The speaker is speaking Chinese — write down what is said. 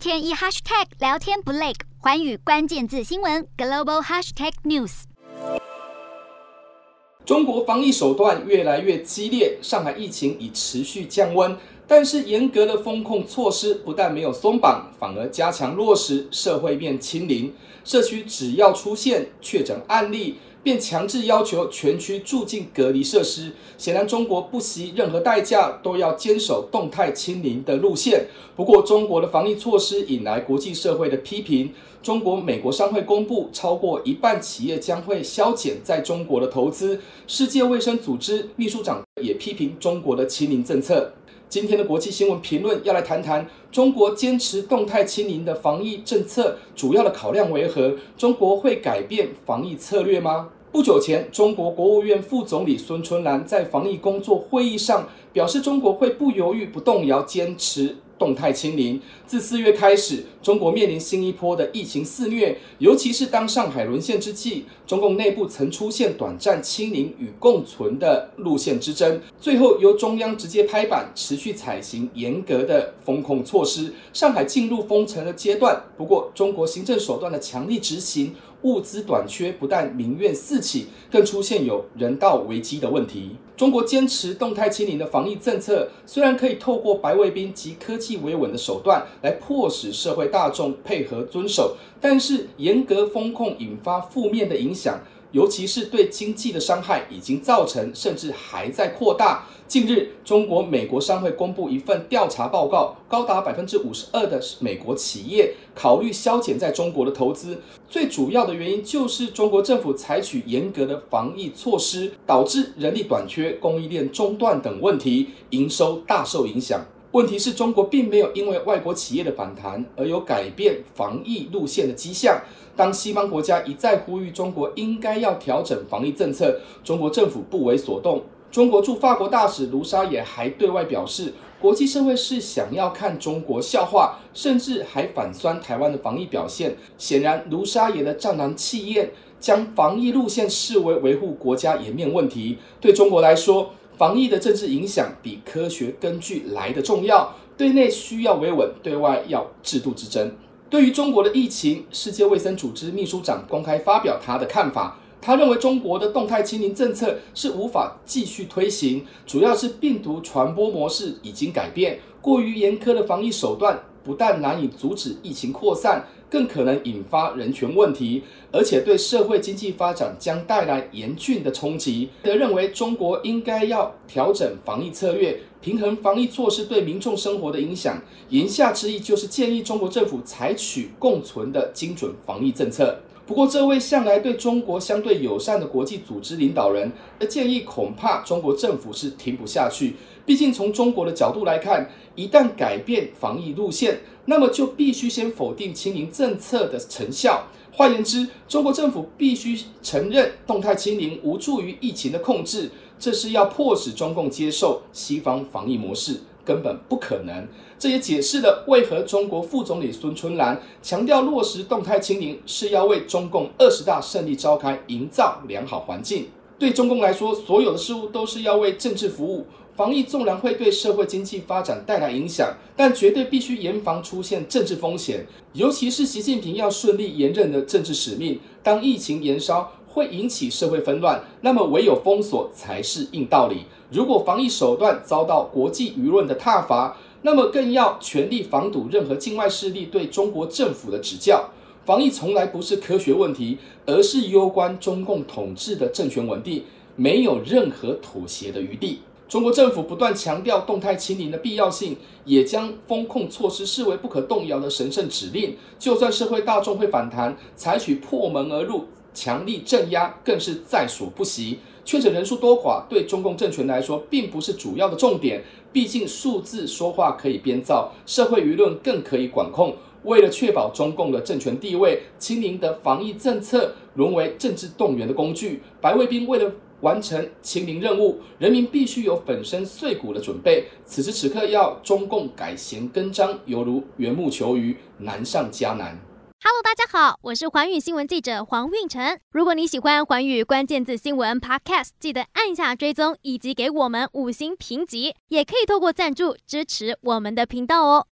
天一 hashtag 聊天不累，环宇关键字新闻 global hashtag news。中国防疫手段越来越激烈，上海疫情已持续降温，但是严格的封控措施不但没有松绑，反而加强落实社会面清零。社区只要出现确诊案例，便强制要求全区住进隔离设施。显然，中国不惜任何代价都要坚守动态清零的路线。不过，中国的防疫措施引来国际社会的批评。中国美国商会公布，超过一半企业将会削减在中国的投资。世界卫生组织秘书长也批评中国的清零政策。今天的国际新闻评论要来谈谈中国坚持动态清零的防疫政策，主要的考量为何？中国会改变防疫策略吗？不久前，中国国务院副总理孙春兰在防疫工作会议上表示，中国会不犹豫、不动摇坚持。动态清零，自四月开始，中国面临新一波的疫情肆虐，尤其是当上海沦陷之际，中共内部曾出现短暂清零与共存的路线之争，最后由中央直接拍板，持续采行严格的封控措施，上海进入封城的阶段。不过，中国行政手段的强力执行。物资短缺不但民怨四起，更出现有人道危机的问题。中国坚持动态清零的防疫政策，虽然可以透过白卫兵及科技维稳的手段来迫使社会大众配合遵守，但是严格封控引发负面的影响。尤其是对经济的伤害已经造成，甚至还在扩大。近日，中国美国商会公布一份调查报告，高达百分之五十二的美国企业考虑削减在中国的投资。最主要的原因就是中国政府采取严格的防疫措施，导致人力短缺、供应链中断等问题，营收大受影响。问题是中国并没有因为外国企业的反弹而有改变防疫路线的迹象。当西方国家一再呼吁中国应该要调整防疫政策，中国政府不为所动。中国驻法国大使卢沙野还对外表示，国际社会是想要看中国笑话，甚至还反酸台湾的防疫表现。显然，卢沙野的战狼气焰将防疫路线视为维护国家颜面问题。对中国来说，防疫的政治影响比科学根据来的重要，对内需要维稳，对外要制度之争。对于中国的疫情，世界卫生组织秘书长公开发表他的看法，他认为中国的动态清零政策是无法继续推行，主要是病毒传播模式已经改变，过于严苛的防疫手段。不但难以阻止疫情扩散，更可能引发人权问题，而且对社会经济发展将带来严峻的冲击。他认为中国应该要调整防疫策略，平衡防疫措施对民众生活的影响。言下之意就是建议中国政府采取共存的精准防疫政策。不过，这位向来对中国相对友善的国际组织领导人的建议，恐怕中国政府是听不下去。毕竟，从中国的角度来看，一旦改变防疫路线，那么就必须先否定清零政策的成效。换言之，中国政府必须承认动态清零无助于疫情的控制，这是要迫使中共接受西方防疫模式。根本不可能，这也解释了为何中国副总理孙春兰强调落实动态清零是要为中共二十大胜利召开营造良好环境。对中共来说，所有的事物都是要为政治服务。防疫纵然会对社会经济发展带来影响，但绝对必须严防出现政治风险。尤其是习近平要顺利延任的政治使命，当疫情延烧会引起社会纷乱，那么唯有封锁才是硬道理。如果防疫手段遭到国际舆论的挞伐，那么更要全力防堵任何境外势力对中国政府的指教。防疫从来不是科学问题，而是攸关中共统治的政权稳定，没有任何妥协的余地。中国政府不断强调动态清零的必要性，也将封控措施视为不可动摇的神圣指令。就算社会大众会反弹，采取破门而入、强力镇压，更是在所不惜。确诊人数多寡对中共政权来说并不是主要的重点，毕竟数字说话可以编造，社会舆论更可以管控。为了确保中共的政权地位，清零的防疫政策沦为政治动员的工具。白卫兵为了完成清零任务，人民必须有粉身碎骨的准备。此时此刻，要中共改弦更张，犹如缘木求鱼，难上加难。Hello，大家好，我是环宇新闻记者黄运成。如果你喜欢环宇关键字新闻 Podcast，记得按下追踪以及给我们五星评级，也可以透过赞助支持我们的频道哦。